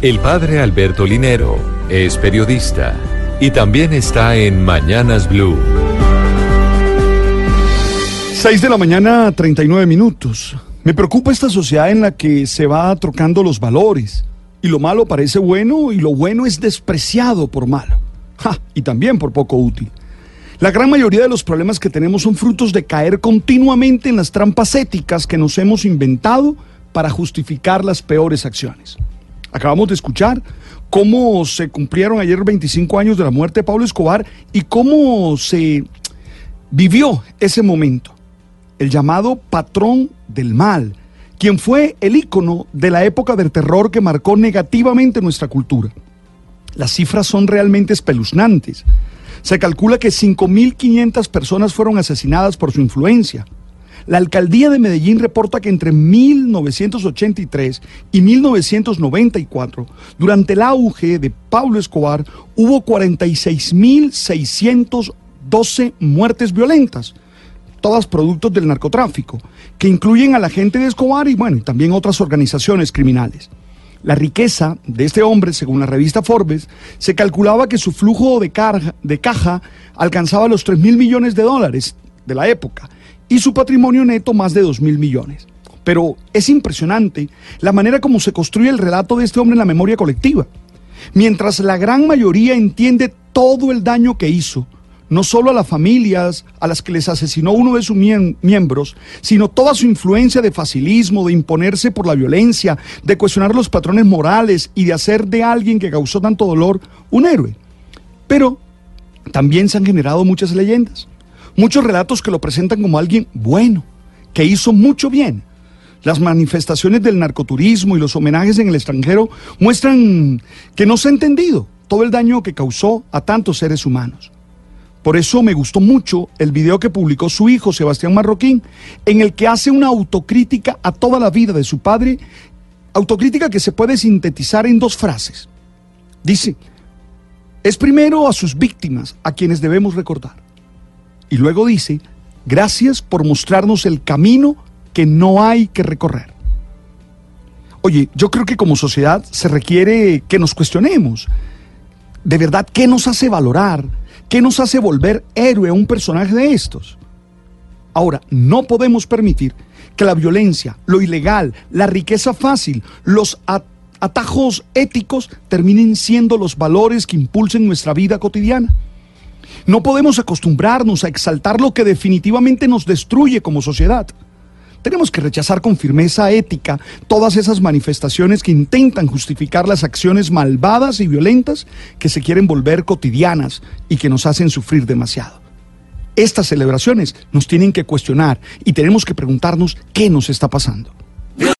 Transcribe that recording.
El padre Alberto Linero es periodista y también está en Mañanas Blue. 6 de la mañana, 39 minutos. Me preocupa esta sociedad en la que se va trocando los valores y lo malo parece bueno y lo bueno es despreciado por malo. y también por poco útil. La gran mayoría de los problemas que tenemos son frutos de caer continuamente en las trampas éticas que nos hemos inventado para justificar las peores acciones. Acabamos de escuchar cómo se cumplieron ayer 25 años de la muerte de Pablo Escobar y cómo se vivió ese momento. El llamado patrón del mal, quien fue el ícono de la época del terror que marcó negativamente nuestra cultura. Las cifras son realmente espeluznantes. Se calcula que 5.500 personas fueron asesinadas por su influencia. La alcaldía de Medellín reporta que entre 1983 y 1994, durante el auge de Pablo Escobar, hubo 46.612 muertes violentas, todas productos del narcotráfico, que incluyen a la gente de Escobar y bueno, también otras organizaciones criminales. La riqueza de este hombre, según la revista Forbes, se calculaba que su flujo de, de caja alcanzaba los 3 mil millones de dólares de la época y su patrimonio neto más de 2 mil millones. Pero es impresionante la manera como se construye el relato de este hombre en la memoria colectiva. Mientras la gran mayoría entiende todo el daño que hizo, no solo a las familias a las que les asesinó uno de sus miembros, sino toda su influencia de facilismo, de imponerse por la violencia, de cuestionar los patrones morales y de hacer de alguien que causó tanto dolor un héroe. Pero también se han generado muchas leyendas. Muchos relatos que lo presentan como alguien bueno, que hizo mucho bien. Las manifestaciones del narcoturismo y los homenajes en el extranjero muestran que no se ha entendido todo el daño que causó a tantos seres humanos. Por eso me gustó mucho el video que publicó su hijo Sebastián Marroquín, en el que hace una autocrítica a toda la vida de su padre, autocrítica que se puede sintetizar en dos frases. Dice, es primero a sus víctimas a quienes debemos recordar. Y luego dice, gracias por mostrarnos el camino que no hay que recorrer. Oye, yo creo que como sociedad se requiere que nos cuestionemos. De verdad, ¿qué nos hace valorar? ¿Qué nos hace volver héroe a un personaje de estos? Ahora, no podemos permitir que la violencia, lo ilegal, la riqueza fácil, los atajos éticos terminen siendo los valores que impulsen nuestra vida cotidiana. No podemos acostumbrarnos a exaltar lo que definitivamente nos destruye como sociedad. Tenemos que rechazar con firmeza ética todas esas manifestaciones que intentan justificar las acciones malvadas y violentas que se quieren volver cotidianas y que nos hacen sufrir demasiado. Estas celebraciones nos tienen que cuestionar y tenemos que preguntarnos qué nos está pasando.